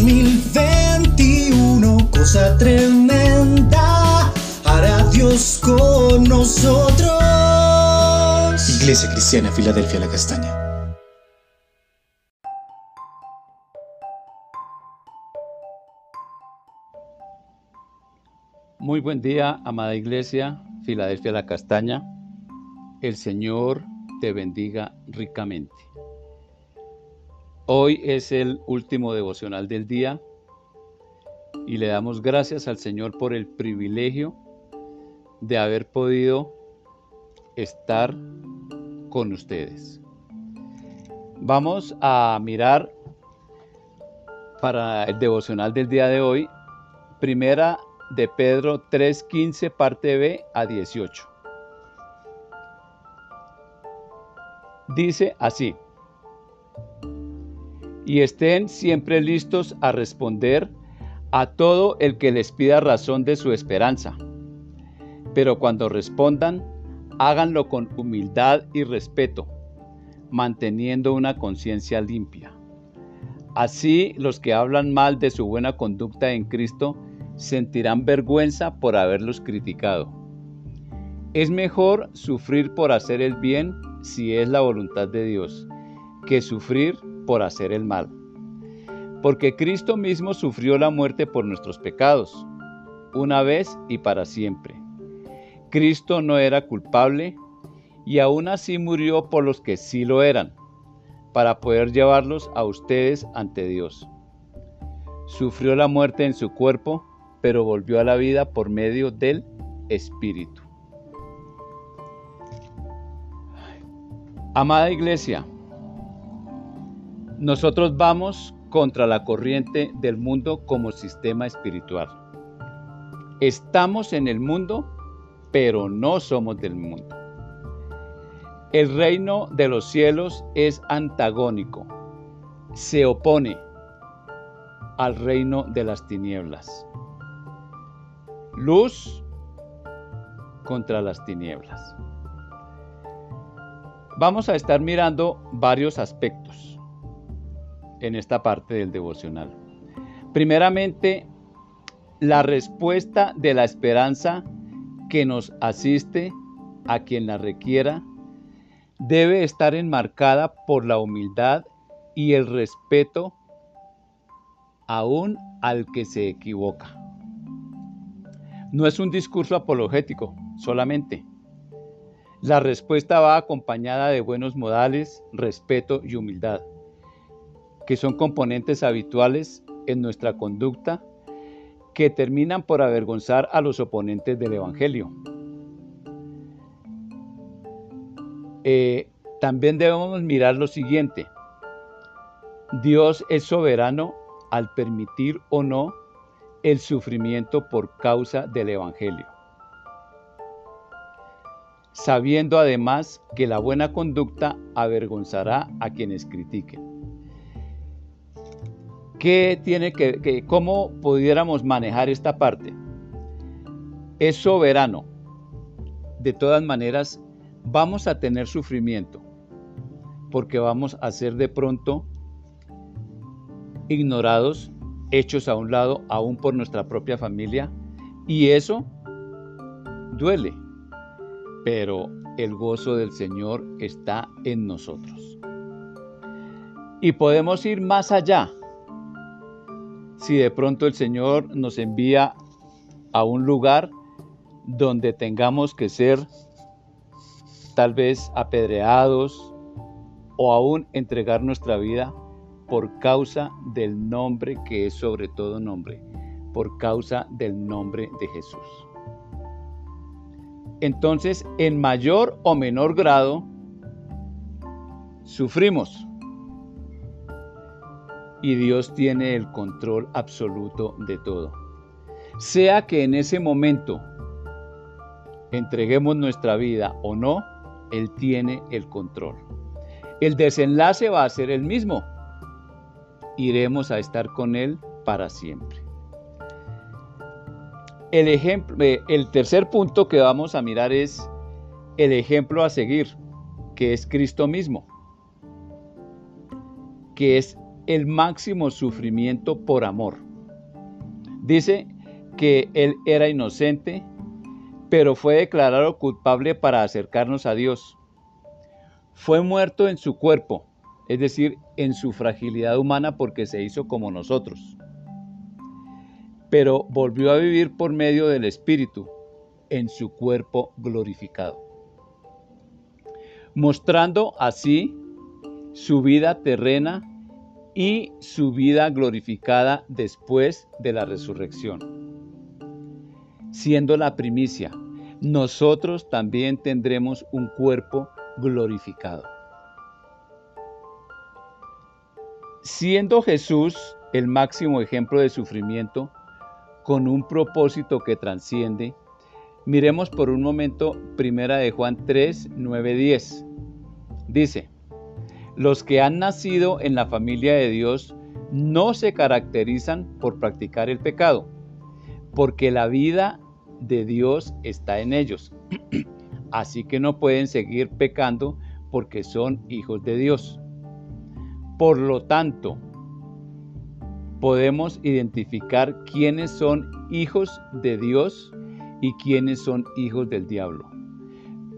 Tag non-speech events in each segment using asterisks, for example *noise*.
2021, cosa tremenda, hará Dios con nosotros. Iglesia Cristiana, Filadelfia, la Castaña. Muy buen día, amada Iglesia, Filadelfia, la Castaña. El Señor te bendiga ricamente. Hoy es el último devocional del día y le damos gracias al Señor por el privilegio de haber podido estar con ustedes. Vamos a mirar para el devocional del día de hoy, primera de Pedro 3.15 parte B a 18. Dice así, y estén siempre listos a responder a todo el que les pida razón de su esperanza. Pero cuando respondan, háganlo con humildad y respeto, manteniendo una conciencia limpia. Así los que hablan mal de su buena conducta en Cristo sentirán vergüenza por haberlos criticado. Es mejor sufrir por hacer el bien si es la voluntad de Dios, que sufrir por hacer el mal. Porque Cristo mismo sufrió la muerte por nuestros pecados, una vez y para siempre. Cristo no era culpable y aún así murió por los que sí lo eran, para poder llevarlos a ustedes ante Dios. Sufrió la muerte en su cuerpo, pero volvió a la vida por medio del Espíritu. Amada iglesia, nosotros vamos contra la corriente del mundo como sistema espiritual. Estamos en el mundo, pero no somos del mundo. El reino de los cielos es antagónico, se opone al reino de las tinieblas. Luz contra las tinieblas. Vamos a estar mirando varios aspectos en esta parte del devocional. Primeramente, la respuesta de la esperanza que nos asiste a quien la requiera debe estar enmarcada por la humildad y el respeto aún al que se equivoca. No es un discurso apologético solamente. La respuesta va acompañada de buenos modales, respeto y humildad que son componentes habituales en nuestra conducta que terminan por avergonzar a los oponentes del Evangelio. Eh, también debemos mirar lo siguiente. Dios es soberano al permitir o no el sufrimiento por causa del Evangelio. Sabiendo además que la buena conducta avergonzará a quienes critiquen. ¿Qué tiene que, cómo pudiéramos manejar esta parte? Es soberano. De todas maneras, vamos a tener sufrimiento, porque vamos a ser de pronto ignorados, hechos a un lado, aún por nuestra propia familia, y eso duele, pero el gozo del Señor está en nosotros. Y podemos ir más allá si de pronto el Señor nos envía a un lugar donde tengamos que ser tal vez apedreados o aún entregar nuestra vida por causa del nombre que es sobre todo nombre, por causa del nombre de Jesús. Entonces, en mayor o menor grado, sufrimos y Dios tiene el control absoluto de todo. Sea que en ese momento entreguemos nuestra vida o no, Él tiene el control. El desenlace va a ser el mismo. Iremos a estar con Él para siempre. El, ejemplo, eh, el tercer punto que vamos a mirar es el ejemplo a seguir, que es Cristo mismo, que es el máximo sufrimiento por amor. Dice que él era inocente, pero fue declarado culpable para acercarnos a Dios. Fue muerto en su cuerpo, es decir, en su fragilidad humana porque se hizo como nosotros. Pero volvió a vivir por medio del Espíritu en su cuerpo glorificado, mostrando así su vida terrena y su vida glorificada después de la resurrección. Siendo la primicia, nosotros también tendremos un cuerpo glorificado. Siendo Jesús el máximo ejemplo de sufrimiento, con un propósito que transciende, miremos por un momento primera de Juan 3, 9, 10. Dice, los que han nacido en la familia de Dios no se caracterizan por practicar el pecado, porque la vida de Dios está en ellos. *clears throat* Así que no pueden seguir pecando porque son hijos de Dios. Por lo tanto, podemos identificar quiénes son hijos de Dios y quiénes son hijos del diablo.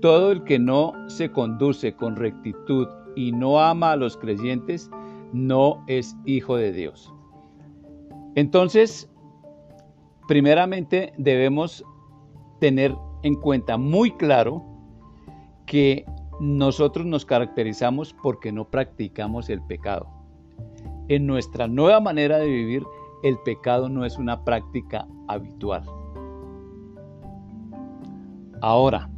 Todo el que no se conduce con rectitud y no ama a los creyentes, no es hijo de Dios. Entonces, primeramente debemos tener en cuenta muy claro que nosotros nos caracterizamos porque no practicamos el pecado. En nuestra nueva manera de vivir, el pecado no es una práctica habitual. Ahora,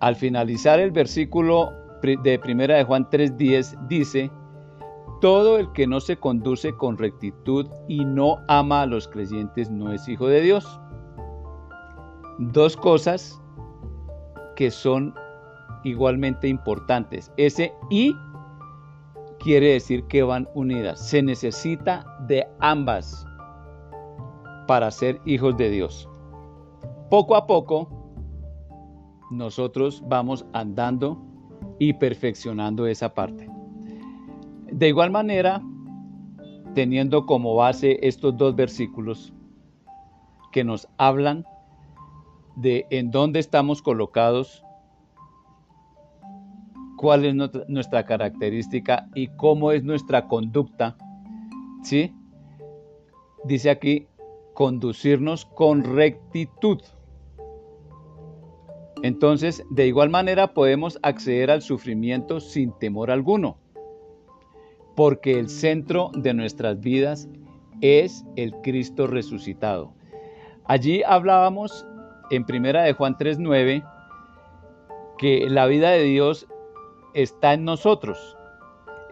al finalizar el versículo de primera de Juan 3:10 dice, todo el que no se conduce con rectitud y no ama a los creyentes no es hijo de Dios. Dos cosas que son igualmente importantes. Ese y quiere decir que van unidas. Se necesita de ambas para ser hijos de Dios. Poco a poco nosotros vamos andando y perfeccionando esa parte. De igual manera, teniendo como base estos dos versículos que nos hablan de en dónde estamos colocados, cuál es nuestra característica y cómo es nuestra conducta, ¿sí? Dice aquí, conducirnos con rectitud. Entonces, de igual manera podemos acceder al sufrimiento sin temor alguno, porque el centro de nuestras vidas es el Cristo resucitado. Allí hablábamos en primera de Juan 3:9 que la vida de Dios está en nosotros,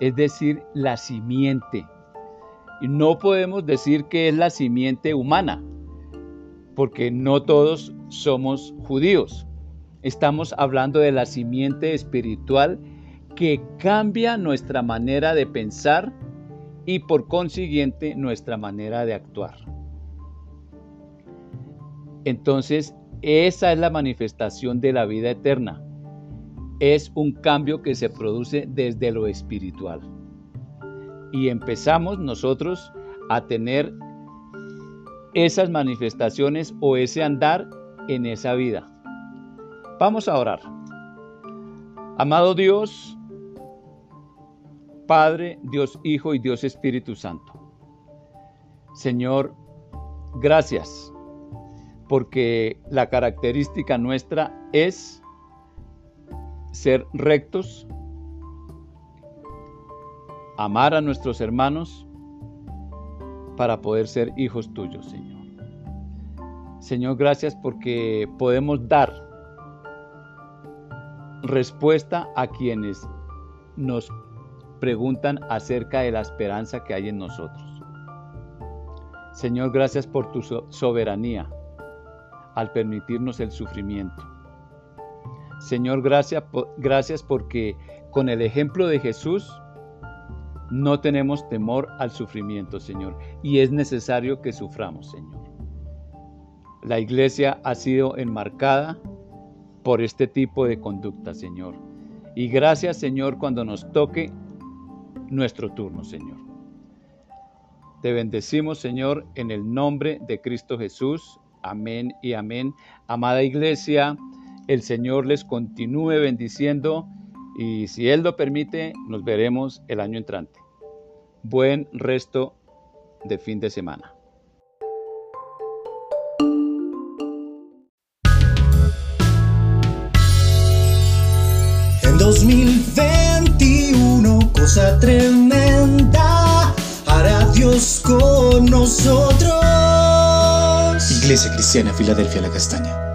es decir, la simiente. No podemos decir que es la simiente humana, porque no todos somos judíos. Estamos hablando de la simiente espiritual que cambia nuestra manera de pensar y por consiguiente nuestra manera de actuar. Entonces, esa es la manifestación de la vida eterna. Es un cambio que se produce desde lo espiritual. Y empezamos nosotros a tener esas manifestaciones o ese andar en esa vida. Vamos a orar. Amado Dios, Padre, Dios Hijo y Dios Espíritu Santo. Señor, gracias porque la característica nuestra es ser rectos, amar a nuestros hermanos para poder ser hijos tuyos, Señor. Señor, gracias porque podemos dar respuesta a quienes nos preguntan acerca de la esperanza que hay en nosotros. Señor, gracias por tu soberanía al permitirnos el sufrimiento. Señor, gracias, gracias porque con el ejemplo de Jesús no tenemos temor al sufrimiento, Señor, y es necesario que suframos, Señor. La iglesia ha sido enmarcada por este tipo de conducta, Señor. Y gracias, Señor, cuando nos toque nuestro turno, Señor. Te bendecimos, Señor, en el nombre de Cristo Jesús. Amén y amén. Amada iglesia, el Señor les continúe bendiciendo y si Él lo permite, nos veremos el año entrante. Buen resto de fin de semana. Cosa tremenda, hará Dios con nosotros. Iglesia Cristiana Filadelfia La Castaña.